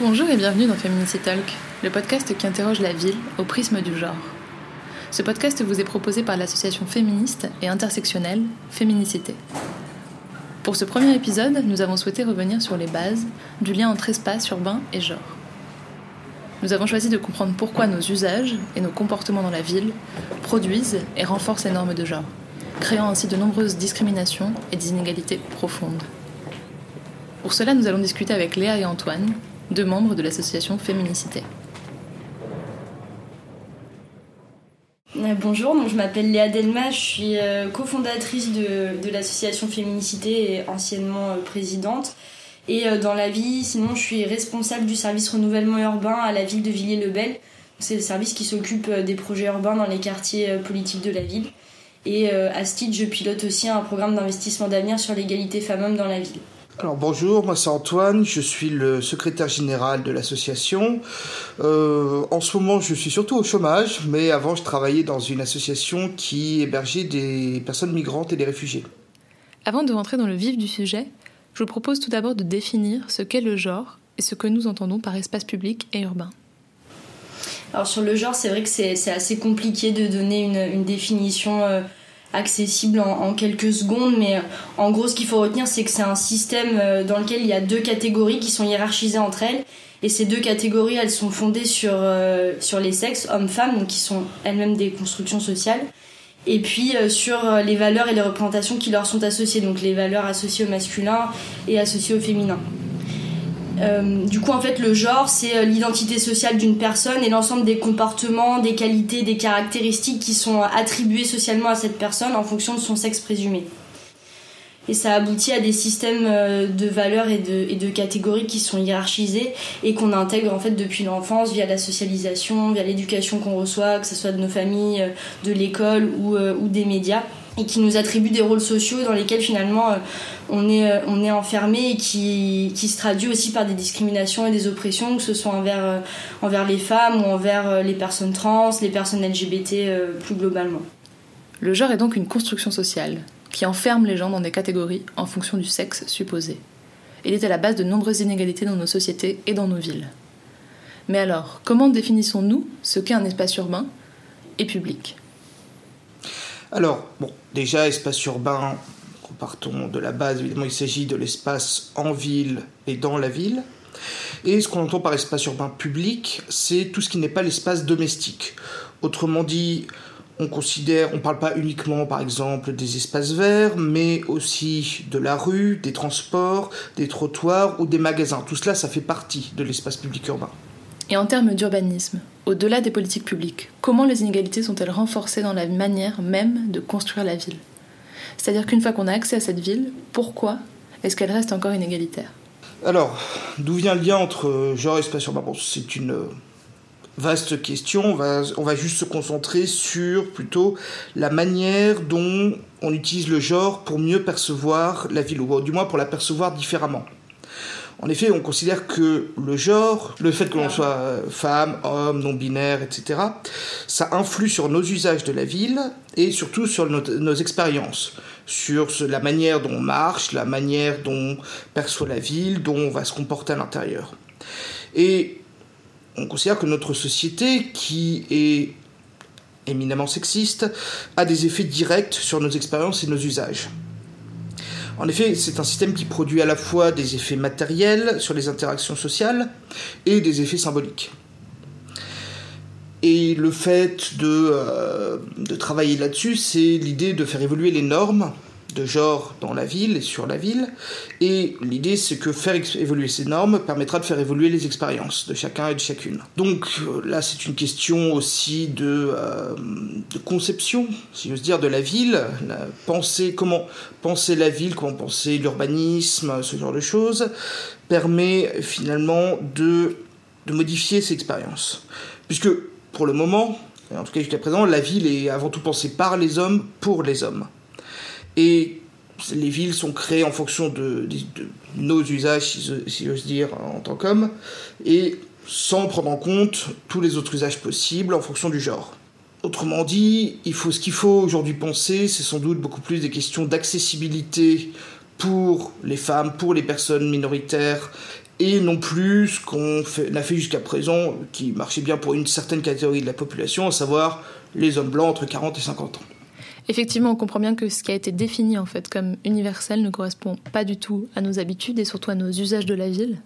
Bonjour et bienvenue dans Feminicity Talk, le podcast qui interroge la ville au prisme du genre. Ce podcast vous est proposé par l'association féministe et intersectionnelle Féminicité. Pour ce premier épisode, nous avons souhaité revenir sur les bases du lien entre espace urbain et genre. Nous avons choisi de comprendre pourquoi nos usages et nos comportements dans la ville produisent et renforcent les normes de genre, créant ainsi de nombreuses discriminations et des inégalités profondes. Pour cela, nous allons discuter avec Léa et Antoine, deux membres de l'association Féminicité. Euh, bonjour, je m'appelle Léa Delma, je suis euh, cofondatrice de, de l'association Féminicité et anciennement euh, présidente. Et dans la vie, sinon, je suis responsable du service renouvellement urbain à la ville de Villiers-le-Bel. C'est le service qui s'occupe des projets urbains dans les quartiers politiques de la ville. Et à ce titre, je pilote aussi un programme d'investissement d'avenir sur l'égalité femmes-hommes dans la ville. Alors bonjour, moi c'est Antoine, je suis le secrétaire général de l'association. Euh, en ce moment je suis surtout au chômage, mais avant je travaillais dans une association qui hébergeait des personnes migrantes et des réfugiés. Avant de rentrer dans le vif du sujet, je vous propose tout d'abord de définir ce qu'est le genre et ce que nous entendons par espace public et urbain. Alors sur le genre, c'est vrai que c'est assez compliqué de donner une, définition. Euh, accessible en, quelques secondes, mais euh, en gros, ce qu'il faut retenir, c'est que c'est un système euh, dans lequel il y a deux catégories qui sont hiérarchisées entre elles. Et ces deux catégories, elles sont fondées sur, sur les sexes, hommes-femmes, qui sont elles-mêmes des constructions sociales. Et puis sur les valeurs et les représentations qui leur sont associées, donc les valeurs associées au masculin et associées au féminin. Euh, du coup, en fait, le genre, c'est euh, l'identité sociale d'une personne et l'ensemble des comportements, des qualités, des caractéristiques qui sont attribuées socialement à cette personne en fonction de son sexe présumé. Et ça aboutit à des systèmes euh, de valeurs et de, catégories qui sont hiérarchisés et qu'on intègre en fait depuis l'enfance via la socialisation, via l'éducation qu'on reçoit, que ce soit de nos familles, de l'école ou des médias qui nous attribuent des rôles sociaux dans lesquels finalement on est, euh, est enfermé et qui, qui, se traduit aussi par des discriminations et des oppressions, que ce soit envers, euh, envers les femmes ou envers euh, les personnes trans, les personnes LGBT plus globalement. Le genre est donc une construction sociale qui enferme les gens dans des catégories en fonction du sexe supposé. Il est à la base de nombreuses inégalités dans nos sociétés et dans nos villes. Mais alors, comment définissons-nous ce qu'est un espace urbain et public? Alors, bon, déjà, espace urbain, partons de la base, évidemment, il s'agit de l'espace en ville et dans la ville. Et ce qu'on entend par espace urbain public, c'est tout ce qui n'est pas l'espace domestique. Autrement dit, on considère, on ne parle pas uniquement par exemple des espaces verts, mais aussi de la rue, des transports, des trottoirs ou des magasins. Tout cela, ça fait partie de l'espace public urbain. Et en termes d'urbanisme, au-delà des politiques publiques, comment les inégalités sont-elles renforcées dans la manière même de construire la ville? C'est-à-dire qu'une fois qu'on a accès à cette ville, pourquoi est-ce qu'elle reste encore inégalitaire? Alors, d'où vient le lien entre genre et espace C'est une euh, vaste question. On va, on va juste se concentrer sur plutôt la manière dont on utilise le genre pour mieux percevoir la ville, ou du moins pour la percevoir différemment. En effet, on considère que le genre, le fait que l'on soit euh, femme, homme, non-binaire, etc., ça influe sur nos usages de la ville et surtout sur nos, expériences, sur la manière dont on marche, la manière dont on perçoit la ville, dont on va se comporter à l'intérieur. Et on considère que notre société, qui est éminemment sexiste, a des effets directs sur nos expériences et nos usages. En effet, c'est un système qui produit à la fois des effets matériels sur les interactions sociales et des effets symboliques. Et le fait de, euh, travailler là-dessus, c'est l'idée de faire évoluer les normes de genre dans la ville et sur la ville. Et l'idée, c'est que faire évoluer ces normes permettra de faire évoluer les expériences de chacun et de chacune. Donc euh, là, c'est une question aussi de, euh, de conception, si j'ose dire, de la ville. penser, comment penser la ville, comment penser l'urbanisme, ce genre de choses, permet finalement de, de modifier ces expériences. Puisque pour le moment, en tout cas jusqu'à présent, la ville est avant tout pensée par les hommes, pour les hommes. Et les villes sont créées en fonction de, nos usages, si j'ose dire, en tant qu'hommes, et sans prendre en compte tous les autres usages possibles en fonction du genre. Autrement dit, il faut ce qu'il faut aujourd'hui penser, c'est sans doute beaucoup plus des questions d'accessibilité pour les femmes, pour les personnes minoritaires, et non plus ce qu'on a fait jusqu'à présent, qui marchait bien pour une certaine catégorie de la population, à savoir les hommes blancs entre 40 et 50 ans. Effectivement, on comprend bien que ce qui a été défini en fait comme universel ne correspond pas du tout à nos habitudes et surtout à nos usages de la ville.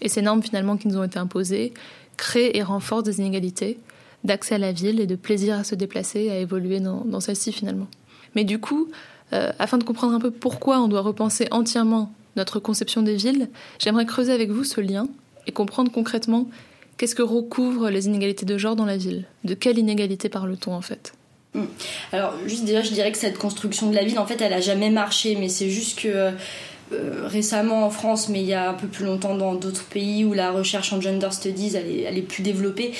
Et ces normes finalement qui nous ont été imposées créent et renforcent des inégalités d'accès à la ville et de plaisir à se déplacer à évoluer dans, celle-ci finalement. Mais du coup, euh, afin de comprendre un peu pourquoi on doit repenser entièrement notre conception des villes, j'aimerais creuser avec vous ce lien et comprendre concrètement qu'est-ce que recouvrent les inégalités de genre dans la ville. De quelle inégalité parle-t-on en fait? Alors, juste déjà, je dirais que cette construction de la ville, en fait, elle a jamais marché, mais c'est juste que euh, récemment en France, mais il y a un peu plus longtemps dans d'autres pays où la recherche en gender studies elle est, plus développée.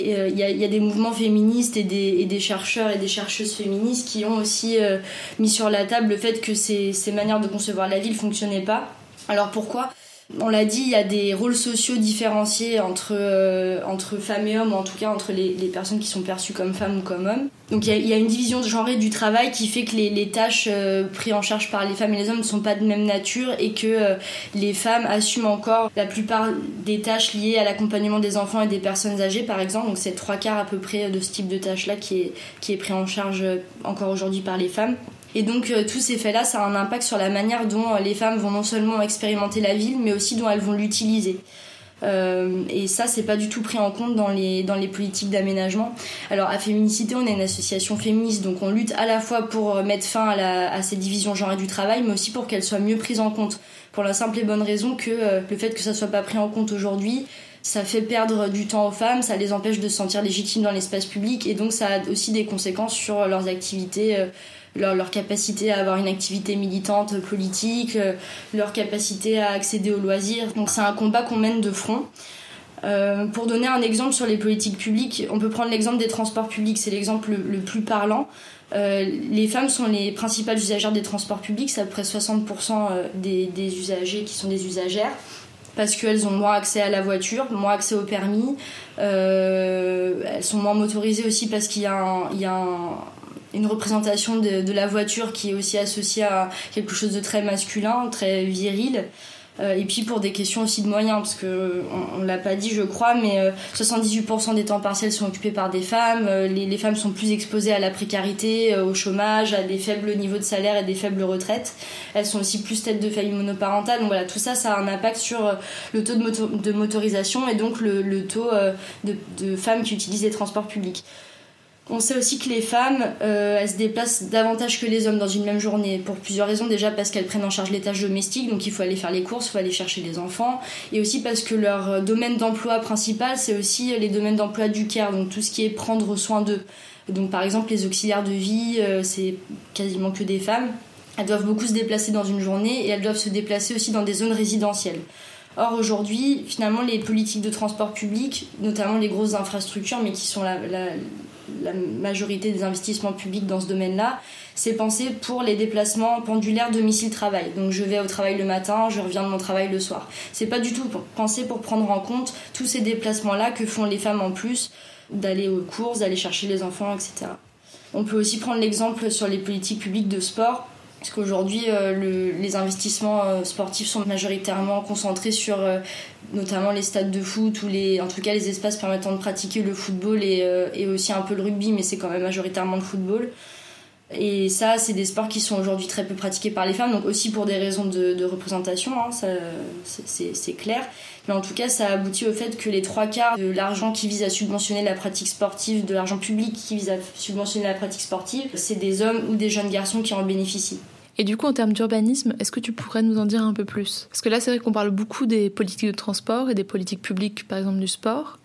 Euh, il y, a des mouvements féministes et des, chercheurs et des chercheuses féministes qui ont aussi euh, mis sur la table le fait que ces, ces manières de concevoir la ville fonctionnaient pas. Alors pourquoi? On l'a dit, il y a des rôles sociaux différenciés entre, euh, femmes et hommes, ou en tout cas entre les, personnes qui sont perçues comme femmes ou comme hommes. Donc il y, a, une division de genre du travail qui fait que les, tâches euh, prises en charge par les femmes et les hommes ne sont pas de même nature et que euh, les femmes assument encore la plupart des tâches liées à l'accompagnement des enfants et des personnes âgées par exemple. Donc c'est trois quarts à peu près de ce type de tâches-là qui est, qui est pris en charge encore aujourd'hui par les femmes. Et donc euh, tous ces faits-là, ça a un impact sur la manière dont euh, les femmes vont non seulement expérimenter la ville, mais aussi dont elles vont l'utiliser. Euh, et ça, c'est pas du tout pris en compte dans les, dans les politiques d'aménagement. Alors, à Féminicité, on est une association féministe, donc on lutte à la fois pour mettre fin à, la, à ces divisions du travail, mais aussi pour qu'elles soient mieux prises en compte. Pour la simple et bonne raison que le fait que ça soit pas pris en compte aujourd'hui, ça fait perdre du temps aux femmes, ça les empêche de se sentir légitimes dans l'espace public, et donc ça a aussi des conséquences sur leurs activités leur, capacité à avoir une activité militante politique, euh, leur capacité à accéder aux loisirs. Donc c'est un combat qu'on mène de front. Euh, pour donner un exemple sur les politiques publiques, on peut prendre l'exemple des transports publics, c'est l'exemple le, plus parlant. Euh, les femmes sont les principales usagères des transports publics, c'est à peu près 60% des, usagers qui sont des usagères parce qu'elles ont moins accès à la voiture, moins accès au permis. elles sont moins motorisées aussi parce qu'il y a un, une représentation de, la voiture qui est aussi associée à quelque chose de très masculin, très viril. Euh, et puis pour des questions aussi de moyens, parce que on, l'a pas dit, je crois, mais 78% euh, des temps partiels sont occupés par des femmes. Euh, les, femmes sont plus exposées à la précarité, au chômage, à des faibles niveaux de salaire et des faibles retraites. Elles sont aussi plus têtes de famille monoparentale. Donc voilà, tout ça, ça a un impact sur le taux de, motorisation et donc le, taux de, de femmes qui utilisent les transports publics. On sait aussi que les femmes, euh, elles se déplacent davantage que les hommes dans une même journée, pour plusieurs raisons. Déjà parce qu'elles prennent en charge les tâches domestiques, donc il faut aller faire les courses, il faut aller chercher les enfants. Et aussi parce que leur euh, domaine d'emploi principal, c'est aussi les domaines d'emploi du care, donc tout ce qui est prendre soin d'eux. Donc par exemple, les auxiliaires de vie, euh, c'est quasiment que des femmes. Elles doivent beaucoup se déplacer dans une journée et elles doivent se déplacer aussi dans des zones résidentielles. Or aujourd'hui, finalement, les politiques de transport public, notamment les grosses infrastructures, mais qui sont majorité des investissements publics dans ce domaine-là, c'est pensé pour les déplacements pendulaires domicile-travail. Donc je vais au travail le matin, je reviens de mon travail le soir. C'est pas du tout pensé pour prendre en compte tous ces déplacements-là que font les femmes en plus, d'aller aux courses, d'aller chercher les enfants, etc. On peut aussi prendre l'exemple sur les politiques publiques de sport. Parce qu'aujourd'hui, euh, les investissements euh, sportifs sont majoritairement concentrés sur euh, notamment les stades de foot ou les, en tout cas les espaces permettant de pratiquer le football et, aussi un peu le rugby, mais c'est quand même majoritairement le football. Et ça, c'est des sports qui sont aujourd'hui très peu pratiqués par les femmes, donc aussi pour des raisons de, représentation, hein, c'est clair. Mais en tout cas, ça aboutit au fait que les trois quarts de l'argent qui vise à subventionner la pratique sportive, de l'argent public qui vise à subventionner la pratique sportive, c'est des hommes ou des jeunes garçons qui en bénéficient. Et du coup, en termes d'urbanisme, est-ce que tu pourrais nous en dire un peu plus? Parce que là, c'est vrai qu'on parle beaucoup des politiques de transport et des politiques publiques, par exemple du sport.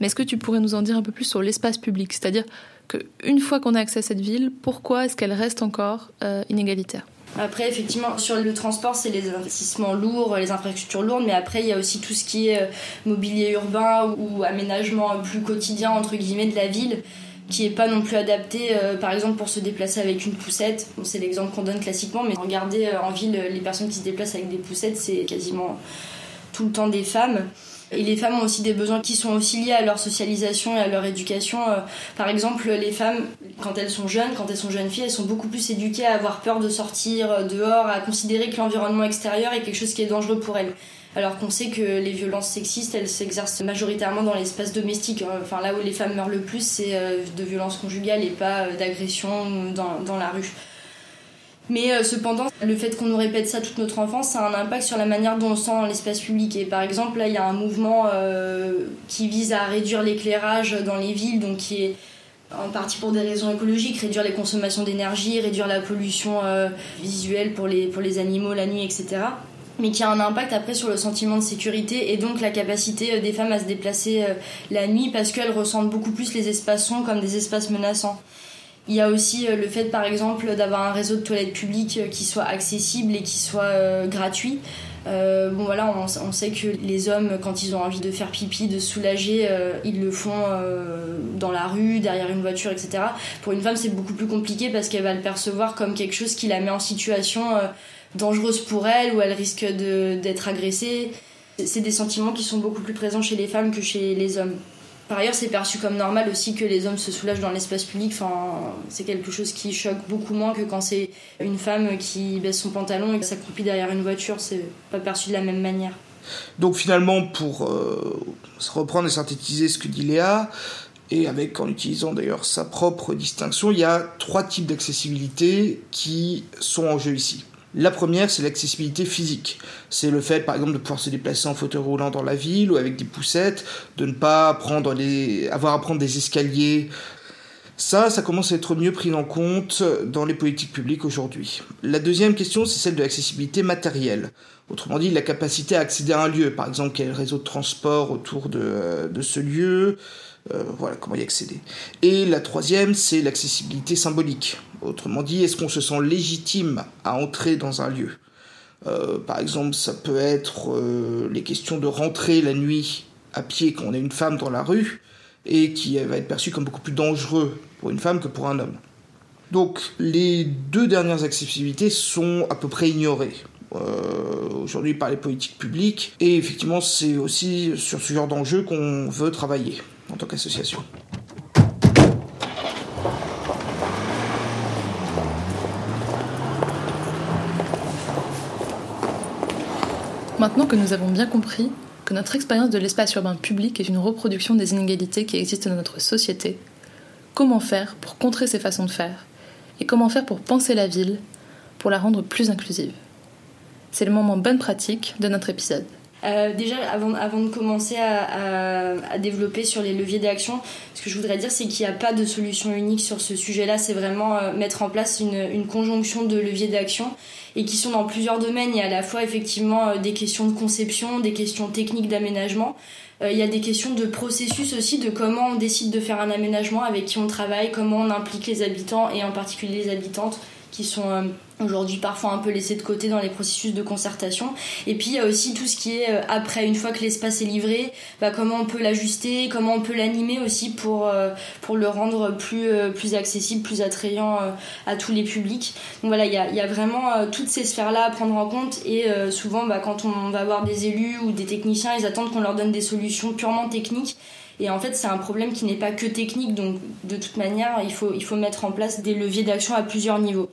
Mais est-ce que tu pourrais nous en dire un peu plus sur l'espace public? C'est-à-dire qu'une fois qu'on a accès à cette ville, pourquoi est-ce qu'elle reste encore euh, inégalitaire? Après, effectivement, sur le transport, c'est les investissements lourds, les infrastructures lourdes, mais après, il y a aussi tout ce qui est euh, mobilier urbain ou aménagement plus quotidien, entre guillemets, de la ville qui est pas non plus adapté, euh, par exemple pour se déplacer avec une poussette. c'est l'exemple qu'on donne classiquement, mais regardez euh, en ville les personnes qui se déplacent avec des poussettes, c'est quasiment tout le temps des femmes. Et les femmes ont aussi des besoins qui sont aussi liés à leur socialisation et à leur éducation. Par exemple, les femmes, quand elles sont jeunes, quand elles sont jeunes filles, elles sont beaucoup plus éduquées à avoir peur de sortir dehors, à considérer que l'environnement extérieur est quelque chose qui est dangereux pour elles alors qu'on sait que les violences sexistes, elles s'exercent majoritairement dans l'espace domestique. Hein. Enfin, là où les femmes meurent le plus, c'est euh, de violences conjugales et pas euh, d'agression dans, dans, la rue. Mais euh, cependant, le fait qu'on nous répète ça toute notre enfance, ça a un impact sur la manière dont on sent l'espace public. Et par exemple, là, il y a un mouvement qui vise à réduire l'éclairage dans les villes, donc qui est en partie pour des raisons écologiques, réduire les consommations d'énergie, réduire la pollution visuelle pour les, pour les animaux la nuit, etc mais qui a un impact après sur le sentiment de sécurité et donc la capacité euh, des femmes à se déplacer euh, la nuit parce qu'elles ressentent beaucoup plus les espaces sombres comme des espaces menaçants. Il y a aussi euh, le fait par exemple d'avoir un réseau de toilettes publiques qui soit accessible et qui soit gratuit. bon voilà, on, sait que les hommes, quand ils ont envie de faire pipi, de soulager, ils le font dans la rue, derrière une voiture, etc. Pour une femme, c'est beaucoup plus compliqué parce qu'elle va le percevoir comme quelque chose qui la met en situation dangereuse pour elle, ou elle risque d'être agressée. C'est des sentiments qui sont beaucoup plus présents chez les femmes que chez les hommes. Par ailleurs, c'est perçu comme normal aussi que les hommes se soulagent dans l'espace public. C'est quelque chose qui choque beaucoup moins que quand c'est une femme qui baisse son pantalon et s'accroupit derrière une voiture. C'est pas perçu de la même manière. Donc finalement, pour euh, reprendre et synthétiser ce que dit Léa, et avec en utilisant d'ailleurs sa propre distinction, il y a trois types d'accessibilité qui sont en jeu ici. La première, c'est l'accessibilité physique. C'est le fait, par exemple, de pouvoir se déplacer en fauteuil roulant dans la ville ou avec des poussettes, de ne pas prendre les, avoir à prendre des escaliers. Ça, ça commence à être mieux pris en compte dans les politiques publiques aujourd'hui. La deuxième question, c'est celle de l'accessibilité matérielle. Autrement dit, la capacité à accéder à un lieu. Par exemple, quel réseau de transport autour de, de ce lieu, euh, voilà comment y accéder. Et la troisième, c'est l'accessibilité symbolique. Autrement dit, est-ce qu'on se sent légitime à entrer dans un lieu euh, Par exemple, ça peut être euh, les questions de rentrer la nuit à pied quand on est une femme dans la rue et qui va être perçu comme beaucoup plus dangereux pour une femme que pour un homme. Donc les deux dernières accessibilités sont à peu près ignorées. aujourd'hui par les politiques publiques et effectivement c'est aussi sur ce genre d'enjeu qu'on veut travailler en tant qu'association. Maintenant que nous avons bien compris que notre expérience de l'espace urbain public est une reproduction des inégalités qui existent dans notre société, comment faire pour contrer ces façons de faire et comment faire pour penser la ville pour la rendre plus inclusive? C'est le moment bonne pratique de notre épisode. Euh, déjà, avant, de commencer à, développer sur les leviers d'action, ce que je voudrais dire, c'est qu'il n'y a pas de solution unique sur ce sujet-là. C'est vraiment euh, mettre en place une conjonction de leviers d'action et qui sont dans plusieurs domaines. Il y a à la fois effectivement euh, des questions de conception, des questions techniques d'aménagement. Il y a des questions de processus aussi, de comment on décide de faire un aménagement, avec qui on travaille, comment on implique les habitants et en particulier les habitantes qui sont euh, aujourd'hui parfois un peu laissés de côté dans les processus de concertation. Et puis il y a aussi tout ce qui est euh, après, une fois que l'espace est livré, bah, comment on peut l'ajuster, comment on peut l'animer aussi pour, euh, pour le rendre plus, plus accessible, plus attrayant à tous les publics. Donc voilà, il y a, vraiment toutes ces sphères-là à prendre en compte et souvent bah, quand on va voir des élus ou des techniciens, ils attendent qu'on leur donne des solutions purement techniques. Et en fait, c'est un problème qui n'est pas que technique, donc de toute manière, il faut, il faut mettre en place des leviers d'action à plusieurs niveaux.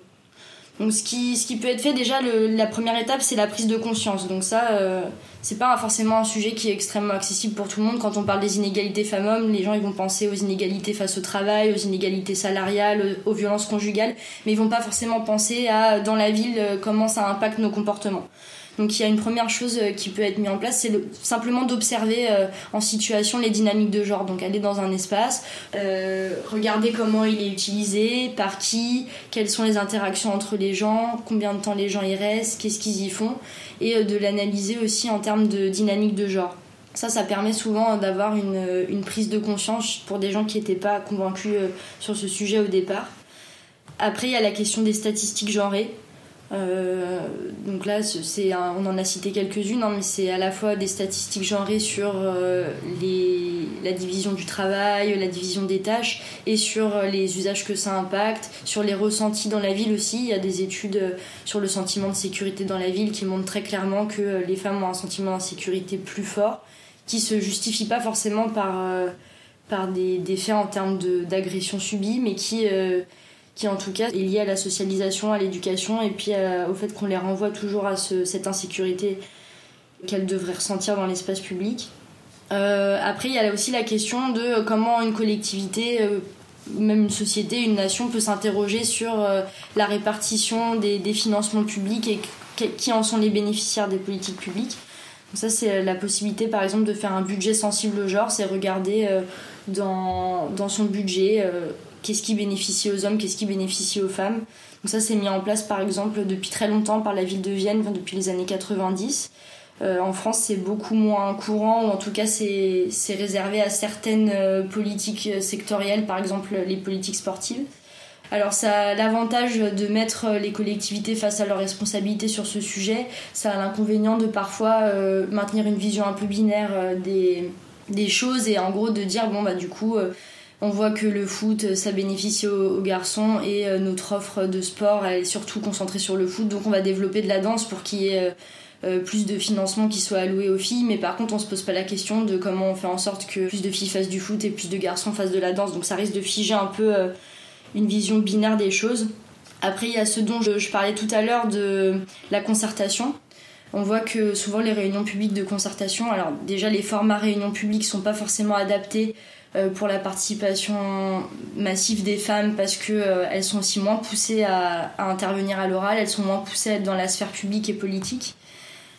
Donc ce qui, peut être fait déjà, la première étape, c'est la prise de conscience. Donc ça, euh, c'est pas forcément un sujet qui est extrêmement accessible pour tout le monde. Quand on parle des inégalités femmes-hommes, les gens ils vont penser aux inégalités face au travail, aux inégalités salariales, aux violences conjugales, mais ils vont pas forcément penser à dans la ville euh, comment ça impacte nos comportements. Donc il y a une première chose euh, qui peut être mise en place, c'est simplement d'observer euh, en situation les dynamiques de genre. Donc aller dans un espace, euh, regarder comment il est utilisé, par qui, quelles sont les interactions entre les gens, combien de temps les gens y restent, qu'est-ce qu'ils y font, et de l'analyser aussi en termes de dynamique de genre. Ça, ça permet souvent d'avoir une, une, prise de conscience pour des gens qui n'étaient pas convaincus sur ce sujet au départ. Après, il y a la question des statistiques genrées. Euh, donc là, on en a cité quelques-unes, hein, mais c'est à la fois des statistiques genrées sur euh, la division du travail, la division des tâches, et sur euh, les usages que ça impacte, sur les ressentis dans la ville aussi. Il y a des études sur le sentiment de sécurité dans la ville qui montrent très clairement que les femmes ont un sentiment d'insécurité plus fort qui se justifie pas forcément par, par des, des, faits en termes d'agression subie, mais qui, qui en tout cas est lié à la socialisation, à l'éducation et puis au fait qu'on les renvoie toujours à ce, cette insécurité qu'elles devraient ressentir dans l'espace public. après, il y a aussi la question de comment une collectivité même une société, une nation peut s'interroger sur euh, la répartition des, financements publics et qui en sont les bénéficiaires des politiques publiques. Donc ça, c'est la possibilité, par exemple, de faire un budget sensible au genre, c'est regarder euh, dans, son budget euh, qu'est-ce qui bénéficie aux hommes, qu'est-ce qui bénéficie aux femmes. Donc ça, c'est mis en place, par exemple, depuis très longtemps par la ville de Vienne, depuis les années 90. Euh, en France, c'est beaucoup moins courant, ou en tout cas, c'est réservé à certaines euh, politiques sectorielles, par exemple les politiques sportives. Alors ça a l'avantage de mettre les collectivités face à leurs responsabilités sur ce sujet. Ça a l'inconvénient de parfois euh, maintenir une vision un peu binaire des, des, choses et en gros de dire bon bah du coup on voit que le foot ça bénéficie aux, garçons et notre offre de sport elle est surtout concentrée sur le foot donc on va développer de la danse pour qu'il y ait euh, plus de financement qui soit alloué aux filles, mais par contre on se pose pas la question de comment on fait en sorte que plus de filles fassent du foot et plus de garçons fassent de la danse, donc ça risque de figer un peu euh, une vision binaire des choses. Après il y a ce dont je, parlais tout à l'heure de la concertation. On voit que souvent les réunions publiques de concertation, alors déjà les formats réunions publiques sont pas forcément adaptés euh, pour la participation massive des femmes parce que elles sont aussi moins poussées à, intervenir à l'oral, elles sont moins poussées à être dans la sphère publique et politique.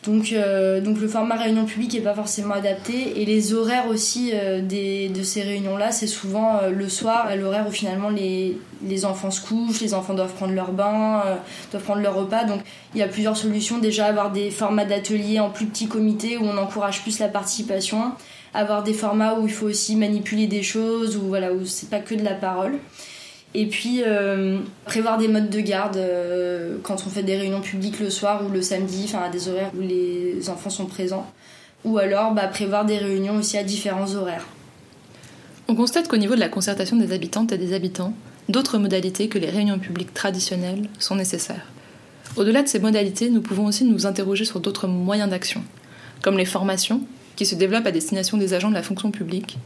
Donc, euh, donc le format réunion publique n'est pas forcément adapté et les horaires aussi euh, des, de ces réunions-là, c'est souvent euh, le soir, à l'horaire où finalement les, les, enfants se couchent, les enfants doivent prendre leur bain, doivent prendre leur repas. Donc il y a plusieurs solutions. Déjà avoir des formats d'ateliers en plus petits comités où on encourage plus la participation, avoir des formats où il faut aussi manipuler des choses, où voilà, où c'est pas que de la parole. Et puis euh, prévoir des modes de garde euh, quand on fait des réunions publiques le soir ou le samedi, enfin à des horaires où les enfants sont présents. Ou alors bah, prévoir des réunions aussi à différents horaires. On constate qu'au niveau de la concertation des habitantes et des habitants, d'autres modalités que les réunions publiques traditionnelles sont nécessaires. Au-delà de ces modalités, nous pouvons aussi nous interroger sur d'autres moyens d'action, comme les formations, qui se développent à destination des agents de la fonction publique,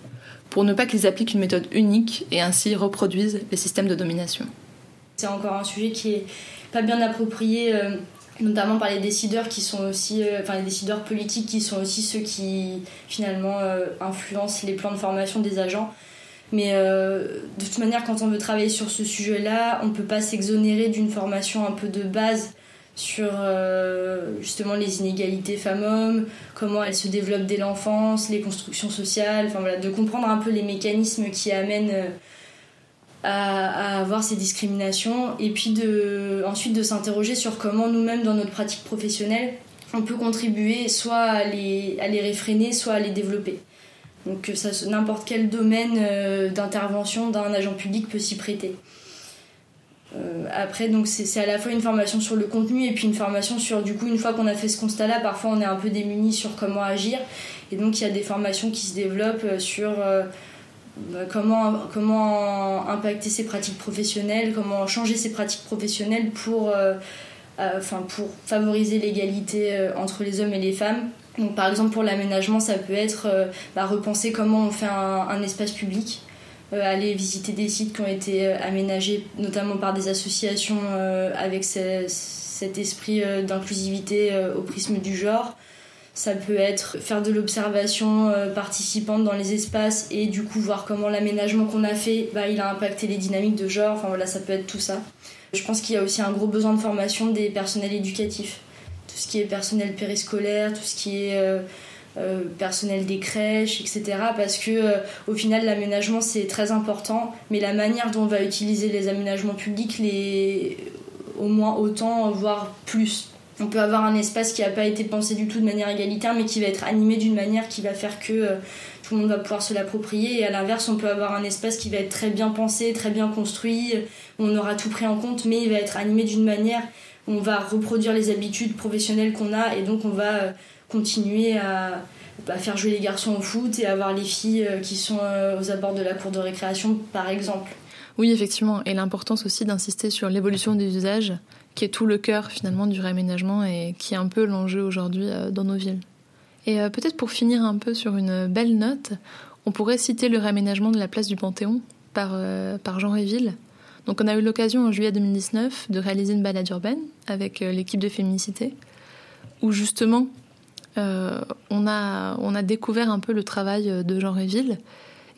pour ne pas qu'ils appliquent une méthode unique et ainsi reproduisent les systèmes de domination. C'est encore un sujet qui est pas bien approprié, euh, notamment par les décideurs qui sont aussi, euh, enfin les décideurs politiques qui sont aussi ceux qui finalement euh, influencent les plans de formation des agents. Mais de toute manière, quand on veut travailler sur ce sujet-là, on ne peut pas s'exonérer d'une formation un peu de base sur euh, justement les inégalités femmes-hommes, comment elles se développent dès l'enfance, les constructions sociales, enfin voilà, de comprendre un peu les mécanismes qui amènent euh, à, avoir ces discriminations et puis de, ensuite de s'interroger sur comment nous-mêmes dans notre pratique professionnelle on peut contribuer soit à les, à les réfréner, soit à les développer. Donc n'importe quel domaine euh, d'intervention d'un agent public peut s'y prêter. Euh, après, donc c'est à la fois une formation sur le contenu et puis une formation sur, du coup, une fois qu'on a fait ce constat-là, parfois on est un peu démuni sur comment agir. Et donc il y a des formations qui se développent euh, sur euh, bah, comment, comment impacter ses pratiques professionnelles, comment changer ses pratiques professionnelles pour, enfin, pour favoriser l'égalité entre les hommes et les femmes. Donc par exemple pour l'aménagement, ça peut être bah, repenser comment on fait un espace public. Euh, aller visiter des sites qui ont été euh, aménagés notamment par des associations euh, avec cet esprit d'inclusivité au prisme du genre. Ça peut être faire de l'observation participante dans les espaces et du coup voir comment l'aménagement qu'on a fait, bah, il a impacté les dynamiques de genre. Enfin voilà, ça peut être tout ça. Je pense qu'il y a aussi un gros besoin de formation des personnels éducatifs. Tout ce qui est personnel périscolaire, tout ce qui est euh, personnel des crèches, etc. Parce que euh, au final, l'aménagement c'est très important, mais la manière dont on va utiliser les aménagements publics, les au moins autant, voire plus. On peut avoir un espace qui n'a pas été pensé du tout de manière égalitaire, mais qui va être animé d'une manière qui va faire que euh, tout le monde va pouvoir se l'approprier. Et à l'inverse, on peut avoir un espace qui va être très bien pensé, très bien construit, on aura tout pris en compte, mais il va être animé d'une manière où on va reproduire les habitudes professionnelles qu'on a, et donc on va continuer à, faire jouer les garçons au foot et avoir les filles euh, qui sont euh, aux abords de la cour de récréation, par exemple. Oui, effectivement, et l'importance aussi d'insister sur l'évolution des usages, qui est tout le cœur finalement du réaménagement et qui est un peu l'enjeu aujourd'hui euh, dans nos villes. Et peut-être pour finir un peu sur une belle note, on pourrait citer le réaménagement de la place du Panthéon par, par Jean Réville. Donc on a eu l'occasion en juillet 2019 de réaliser une balade urbaine avec l'équipe de Féminicité, où justement on, a, on a découvert un peu le travail de Jean Réville.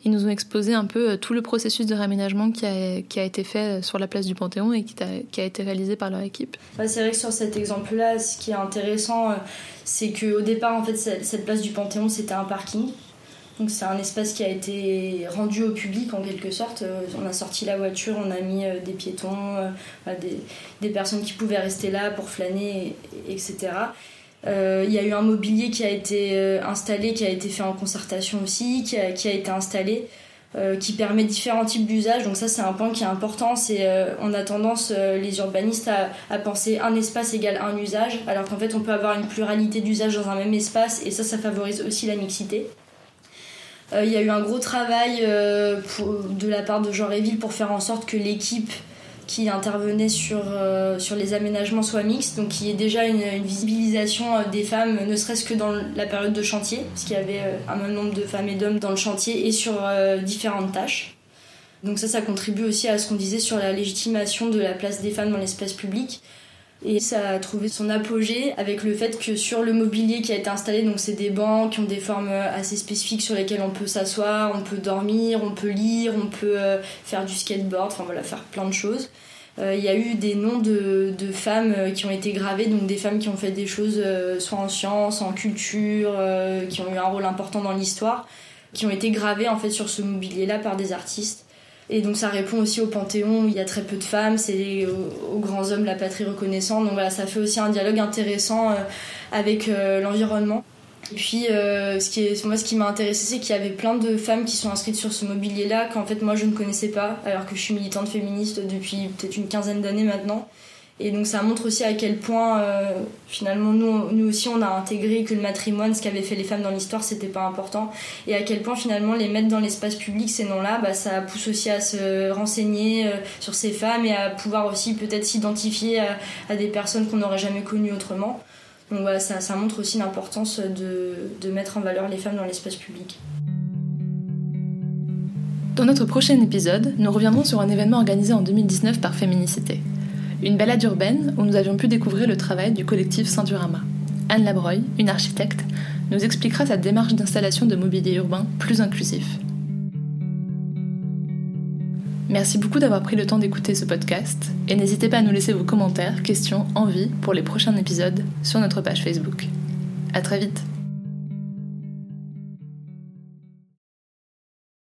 Ils nous ont exposé un peu tout le processus de réaménagement qui a, qui a été fait sur la place du Panthéon et qui a, qui a été réalisé par leur équipe. c'est vrai que sur cet exemple-là, ce qui est intéressant, c'est qu'au départ, en fait, cette place du Panthéon, c'était un parking. Donc c'est un espace qui a été rendu au public en quelque sorte. Euh, on a sorti la voiture, on a mis euh, des piétons, euh, des, personnes qui pouvaient rester là pour flâner, etc. Il y a eu un mobilier qui a été installé, qui a été fait en concertation aussi, qui a, été installé. qui permet différents types d'usages. Donc ça, c'est un point qui est important. C'est on a tendance, les urbanistes, à, penser un espace égale un usage, alors qu'en fait, on peut avoir une pluralité d'usages dans un même espace, et ça, ça favorise aussi la mixité. Euh, il y a eu un gros travail euh, de la part de Jean Réville pour faire en sorte que l'équipe qui intervenait sur, euh, sur les aménagements soit mixte, donc qu'il y ait déjà une, visibilisation des femmes, ne serait-ce que dans la période de chantier, parce qu'il y avait un même nombre de femmes et d'hommes dans le chantier et sur différentes tâches. Donc ça, ça contribue aussi à ce qu'on disait sur la légitimation de la place des femmes dans l'espace public. Et ça a trouvé son apogée avec le fait que sur le mobilier qui a été installé, donc c'est des bancs qui ont des formes assez spécifiques sur lesquelles on peut s'asseoir, on peut dormir, on peut lire, on peut euh, faire du skateboard, enfin voilà, faire plein de choses. Euh, il y a eu des noms de, de, femmes euh, qui ont été gravées, donc des femmes qui ont fait des choses soit en sciences, en culture, qui ont eu un rôle important dans l'histoire, qui ont été gravées en fait sur ce mobilier-là par des artistes. Et donc ça répond aussi au Panthéon où il y a très peu de femmes, c'est aux, grands hommes la patrie reconnaissante. Donc voilà, ça fait aussi un dialogue intéressant euh, avec euh, l'environnement. Et puis, euh, ce qui est, moi, ce qui m'a intéressé, c'est qu'il y avait plein de femmes qui sont inscrites sur ce mobilier-là, qu'en fait, moi, je ne connaissais pas, alors que je suis militante féministe depuis peut-être une quinzaine d'années maintenant. Et donc ça montre aussi à quel point euh, finalement nous, nous aussi on a intégré que le matrimoine, ce qu'avaient fait les femmes dans l'histoire, c'était pas important. Et à quel point finalement les mettre dans l'espace public, ces noms-là, bah, ça pousse aussi à se renseigner euh, sur ces femmes et à pouvoir aussi peut-être s'identifier à, des personnes qu'on n'aurait jamais connues autrement. Donc voilà, ça, ça montre aussi l'importance de, de mettre en valeur les femmes dans l'espace public. Dans notre prochain épisode, nous reviendrons sur un événement organisé en 2019 par Féminicité. Une balade urbaine où nous avions pu découvrir le travail du collectif Saint-Durama. Anne Labreuil, une architecte, nous expliquera sa démarche d'installation de mobilier urbain plus inclusif. Merci beaucoup d'avoir pris le temps d'écouter ce podcast et n'hésitez pas à nous laisser vos commentaires, questions, envies pour les prochains épisodes sur notre page Facebook. À très vite!